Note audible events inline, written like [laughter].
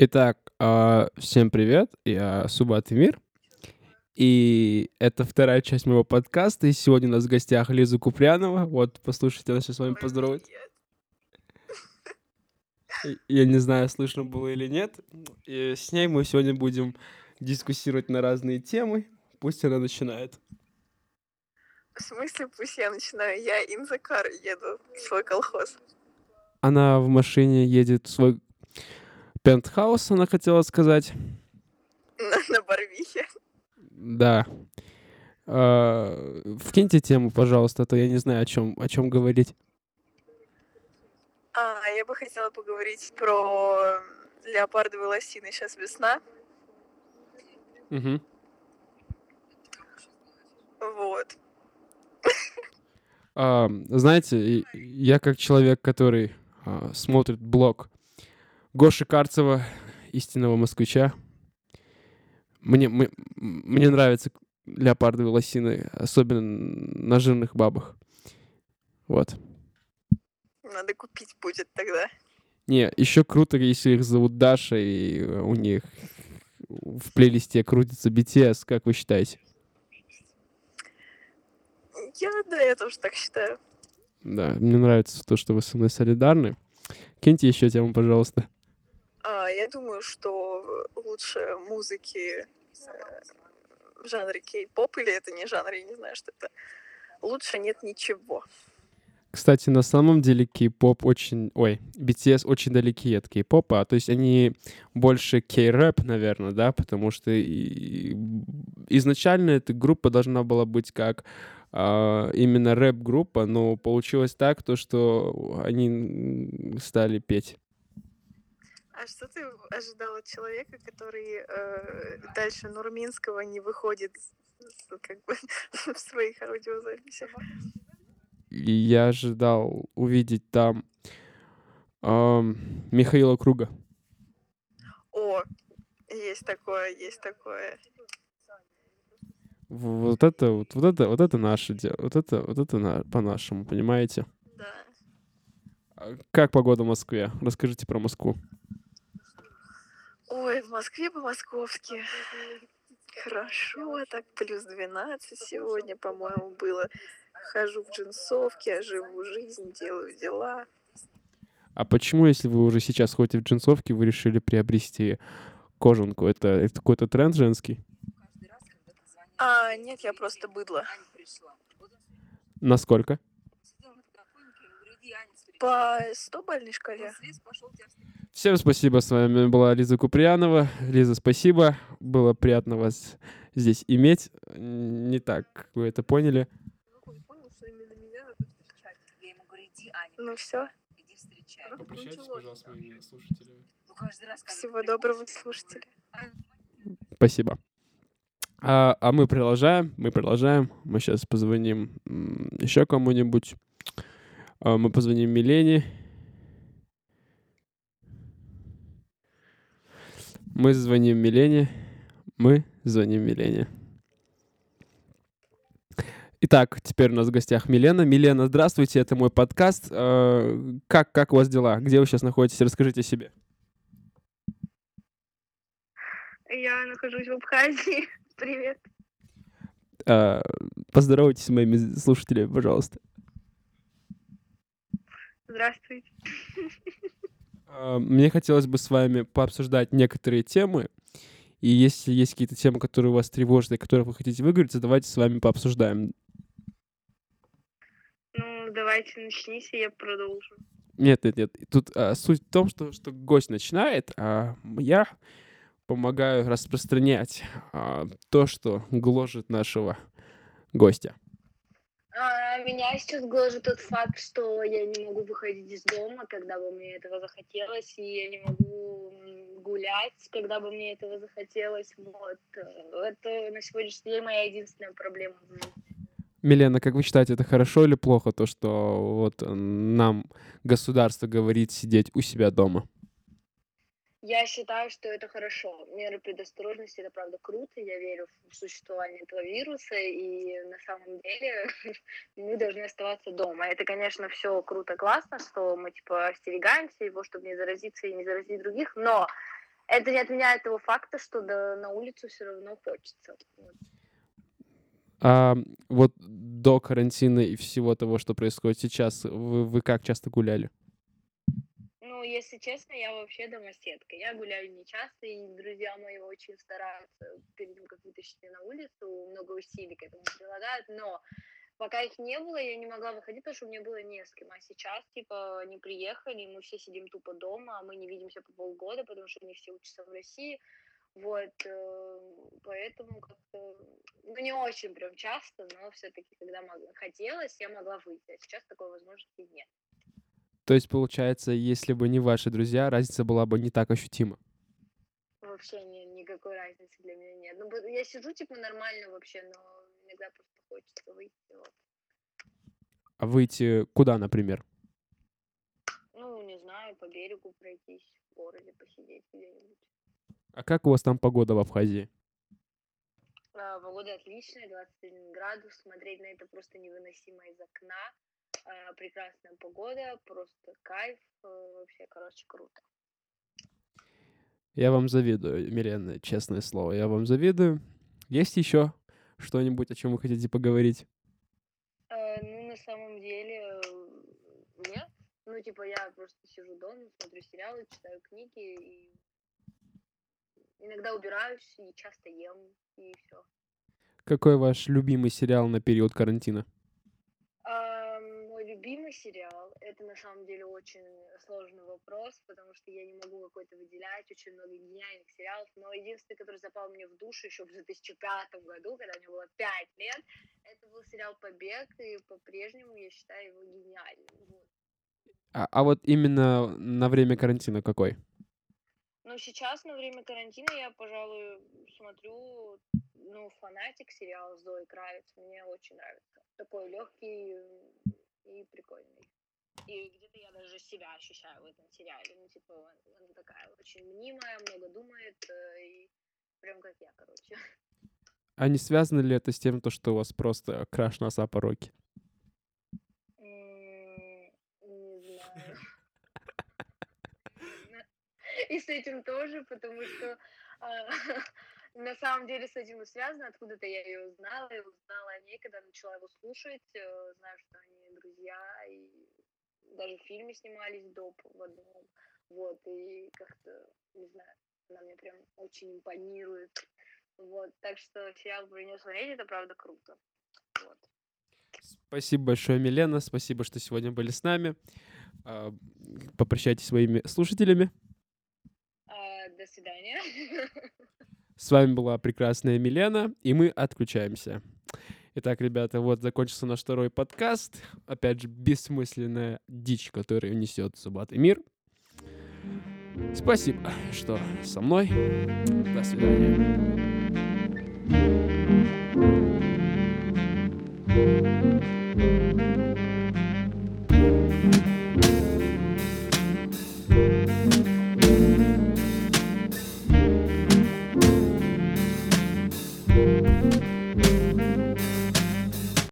Итак, а, всем привет, я Субат Эмир, и это вторая часть моего подкаста, и сегодня у нас в гостях Лиза Купрянова, вот, послушайте, она сейчас с вами поздоровает. Я не знаю, слышно было или нет, и с ней мы сегодня будем дискуссировать на разные темы, пусть она начинает. В смысле, пусть я начинаю? Я инзакар еду в свой колхоз. Она в машине едет в свой Пентхаус, она хотела сказать. На, на Барвихе. Да. А, вкиньте тему, пожалуйста, а то я не знаю, о чем, о чем говорить. А, я бы хотела поговорить про леопардовые лосины. Сейчас весна. Угу. Вот. А, знаете, я как человек, который а, смотрит блог Гоши Карцева, истинного москвича. Мне, мне, мне нравятся леопардовые лосины, особенно на жирных бабах. Вот. Надо купить будет тогда. Не, еще круто, если их зовут Даша, и у них в плейлисте крутится BTS, как вы считаете? Я, да, я тоже так считаю. Да, мне нравится то, что вы со мной солидарны. Киньте еще тему, пожалуйста. А, я думаю, что лучше музыки э, в жанре кей-поп, или это не жанр, я не знаю, что это. Лучше нет ничего. Кстати, на самом деле кей-поп очень... Ой, BTS очень далеки от кей-попа. То есть они больше кей-рэп, наверное, да? Потому что и... изначально эта группа должна была быть как а, именно рэп-группа, но получилось так, то, что они стали петь. А что ты ожидал от человека, который э, дальше Нурминского не выходит как бы [laughs] в своих аудиозаписях? Я ожидал увидеть там э, Михаила Круга. О, есть такое, есть такое. Вот это, вот, вот это, вот это наше дело, вот это, вот это на, по-нашему, понимаете? Да. А как погода в Москве? Расскажите про Москву. Ой, в Москве по-московски. Хорошо, так плюс 12 сегодня, по-моему, было. Хожу в джинсовке, живу жизнь, делаю дела. А почему, если вы уже сейчас ходите в джинсовке, вы решили приобрести кожанку? Это, это какой-то тренд женский? А, нет, я просто быдло. Насколько? По 100 бальной шкале. Всем спасибо. С вами была Лиза Куприянова. Лиза, спасибо. Было приятно вас здесь иметь. Не так, вы это поняли. Ну все. Попрощайтесь, пожалуйста, моими слушателями. Всего доброго, слушатели. Спасибо. А, а мы продолжаем, мы продолжаем. Мы сейчас позвоним еще кому-нибудь. А, мы позвоним Милене. Мы звоним Милене. Мы звоним Милене. Итак, теперь у нас в гостях Милена. Милена, здравствуйте, это мой подкаст. А, как, как у вас дела? Где вы сейчас находитесь? Расскажите о себе. Я нахожусь в Абхазии. [laughs] Привет. А, поздоровайтесь с моими слушателями, пожалуйста. Здравствуйте. [laughs] А, мне хотелось бы с вами пообсуждать некоторые темы. И если есть какие-то темы, которые вас тревожат и которые вы хотите выговорить, давайте с вами пообсуждаем. Ну, давайте начните, я продолжу. Нет, нет, нет. Тут а, суть в том, что, что гость начинает, а я помогаю распространять а, то, что гложет нашего гостя. А, меня сейчас гложет тот факт, что я не могу выходить из дома, когда бы мне этого захотелось, и я не могу гулять, когда бы мне этого захотелось. Вот. Это на сегодняшний день моя единственная проблема. Милена, как вы считаете, это хорошо или плохо, то, что вот нам государство говорит сидеть у себя дома? Я считаю, что это хорошо. Меры предосторожности это правда круто. Я верю в существование этого вируса, и на самом деле [laughs] мы должны оставаться дома. Это, конечно, все круто, классно, что мы типа остерегаемся его, чтобы не заразиться и не заразить других, но это не отменяет того факта, что да, на улицу все равно хочется. А вот до карантина и всего того, что происходит сейчас, вы, вы как часто гуляли? Ну, если честно, я вообще домоседка. Я гуляю не часто, и друзья мои очень стараются перед тем, как вытащить на улицу, много усилий к этому прилагают, но пока их не было, я не могла выходить, потому что у меня было не с кем. А сейчас, типа, они приехали, мы все сидим тупо дома, а мы не видимся по полгода, потому что они все учатся в России. Вот, э, поэтому как-то, ну, не очень прям часто, но все-таки, когда могла, хотелось, я могла выйти, а сейчас такой возможности нет. То есть, получается, если бы не ваши друзья, разница была бы не так ощутима? Вообще не, никакой разницы для меня нет. Ну, я сижу, типа, нормально вообще, но иногда просто хочется выйти. Вот. А выйти куда, например? Ну, не знаю, по берегу пройтись, в городе посидеть где-нибудь. А как у вас там погода в Абхазии? А, погода отличная, 21 градус. Смотреть на это просто невыносимо из окна. А, прекрасная погода, просто кайф. А, вообще, короче, круто. Я вам завидую, Милена, честное слово. Я вам завидую. Есть еще что-нибудь, о чем вы хотите поговорить? Э, ну, на самом деле, нет. Ну, типа, я просто сижу дома, смотрю сериалы, читаю книги и иногда убираюсь и часто ем, и все. Какой ваш любимый сериал на период карантина? Любимый сериал это на самом деле очень сложный вопрос, потому что я не могу какой-то выделять очень много гениальных сериалов, но единственный, который запал мне в душу еще в 2005 году, когда мне было 5 лет, это был сериал «Побег», и по-прежнему я считаю его гениальным. Вот. А, а вот именно на время карантина какой? Ну, сейчас на время карантина я, пожалуй, смотрю, ну, фанатик сериал Зоей Кравец. Мне очень нравится. Такой легкий и прикольный. И где-то я даже себя ощущаю в этом сериале. Ну, типа, она такая очень мнимая, много думает, э, и прям как я, короче. А не связано ли это с тем, то, что у вас просто краш носа пороки? [laughs] [laughs] И с этим тоже, потому что а, [laughs] на самом деле с этим и связано. Откуда-то я ее узнала, и узнала о ней, когда начала его слушать. Э, знаю, что они друзья, и даже в фильме снимались доп в одном. Вот, и как-то, не знаю, она мне прям очень импонирует. Вот, так что сериал про нее смотреть, это правда круто. Вот. Спасибо большое, Милена. Спасибо, что сегодня были с нами. А, попрощайтесь своими слушателями. А, до свидания. [laughs] С вами была прекрасная Милена, и мы отключаемся. Итак, ребята, вот закончился наш второй подкаст. Опять же, бессмысленная дичь, которую несет Субат и мир. Спасибо, что со мной. До свидания.